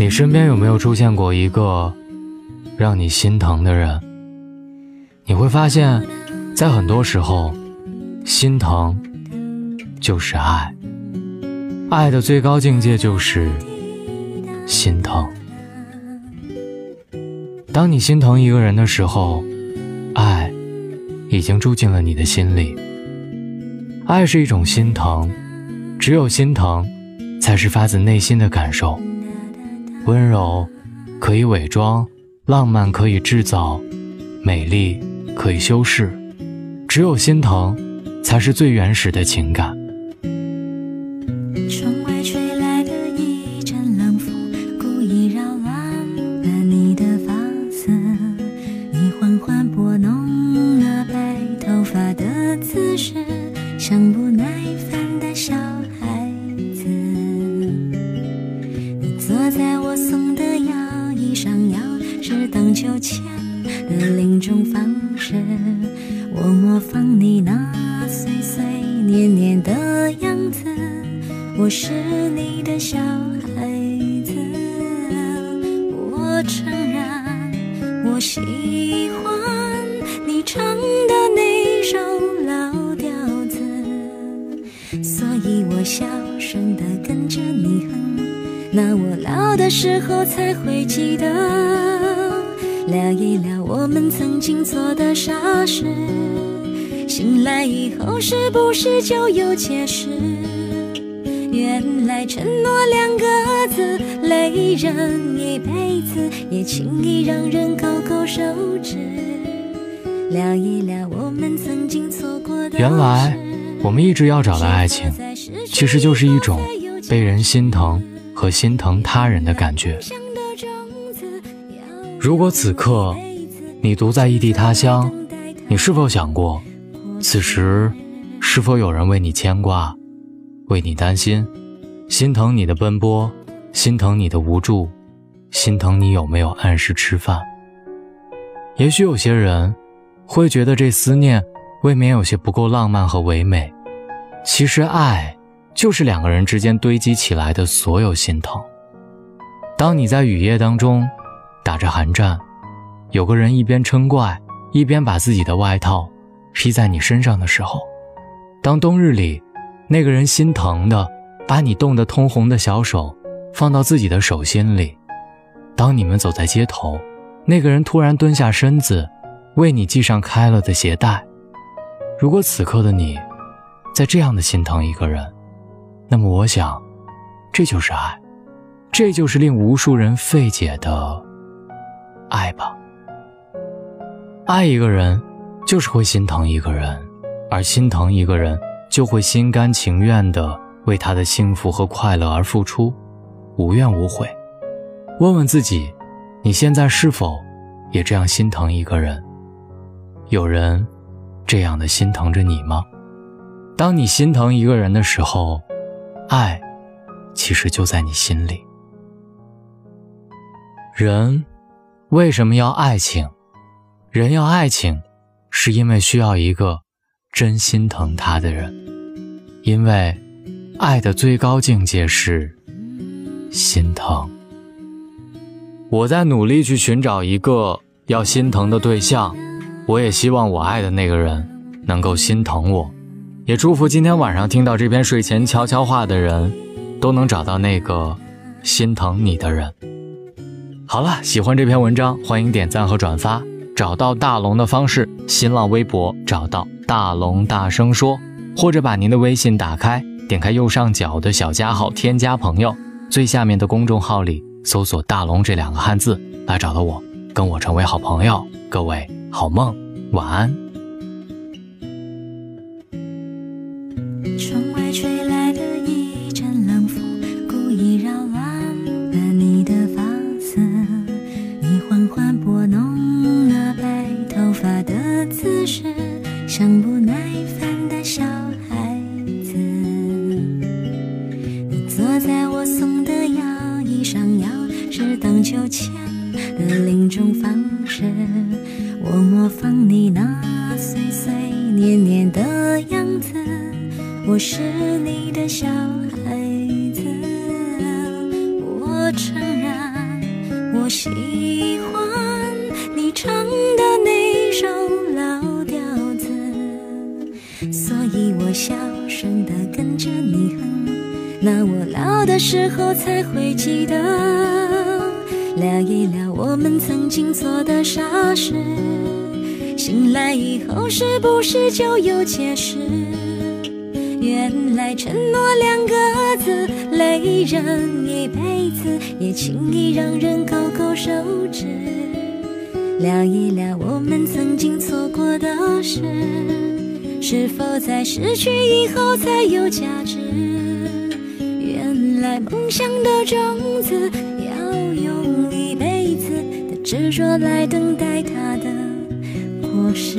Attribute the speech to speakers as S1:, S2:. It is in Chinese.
S1: 你身边有没有出现过一个让你心疼的人？你会发现，在很多时候，心疼就是爱，爱的最高境界就是心疼。当你心疼一个人的时候，爱已经住进了你的心里。爱是一种心疼，只有心疼，才是发自内心的感受。温柔可以伪装，浪漫可以制造，美丽可以修饰，只有心疼，才是最原始的情感。
S2: 窗外吹来的一阵冷风，故意扰乱了你的发丝。你缓缓拨弄了白头发的姿势，像不我是你的小孩子。我承认，我喜欢你唱的那首老调子，所以我小声的跟着你哼。那我老的时候才会记得，聊一聊我们曾经做的傻事。醒来以后是不是就有解释？原来承诺两个字累人一辈子，也轻易让人勾勾手指。聊一聊我们曾经错过的
S1: 原来，我们一直要找的爱情，其实就是一种被人心疼和心疼他人的感觉。如果此刻你独在异地他乡，你是否想过，此时是否有人为你牵挂，为你担心，心疼你的奔波，心疼你的无助，心疼你有没有按时吃饭？也许有些人会觉得这思念未免有些不够浪漫和唯美。其实爱就是两个人之间堆积起来的所有心疼。当你在雨夜当中打着寒战，有个人一边嗔怪，一边把自己的外套披在你身上的时候；当冬日里，那个人心疼的把你冻得通红的小手放到自己的手心里；当你们走在街头，那个人突然蹲下身子为你系上开了的鞋带。如果此刻的你，在这样的心疼一个人，那么我想，这就是爱，这就是令无数人费解的爱吧。爱一个人，就是会心疼一个人，而心疼一个人，就会心甘情愿地为他的幸福和快乐而付出，无怨无悔。问问自己，你现在是否也这样心疼一个人？有人这样的心疼着你吗？当你心疼一个人的时候，爱其实就在你心里。人为什么要爱情？人要爱情，是因为需要一个真心疼他的人。因为爱的最高境界是心疼。我在努力去寻找一个要心疼的对象，我也希望我爱的那个人能够心疼我。也祝福今天晚上听到这篇睡前悄悄话的人，都能找到那个心疼你的人。好了，喜欢这篇文章，欢迎点赞和转发。找到大龙的方式：新浪微博找到大龙，大声说，或者把您的微信打开，点开右上角的小加号，添加朋友，最下面的公众号里搜索“大龙”这两个汉字，来找到我，跟我成为好朋友。各位好梦，晚安。
S2: 像不耐烦的小孩子。你坐在我送的摇椅上，摇是荡秋千的另一种方式。我模仿你那碎碎念念的样子。我是你的小孩子，我承认。我喜欢所以我小声的跟着你哼。那我老的时候才会记得，聊一聊我们曾经做的傻事。醒来以后是不是就有解释？原来承诺两个字累人一辈子，也轻易让人勾勾手指。聊一聊我们曾经错过的事，是否在失去以后才有价值？原来梦想的种子要用一辈子的执着来等待它的果实。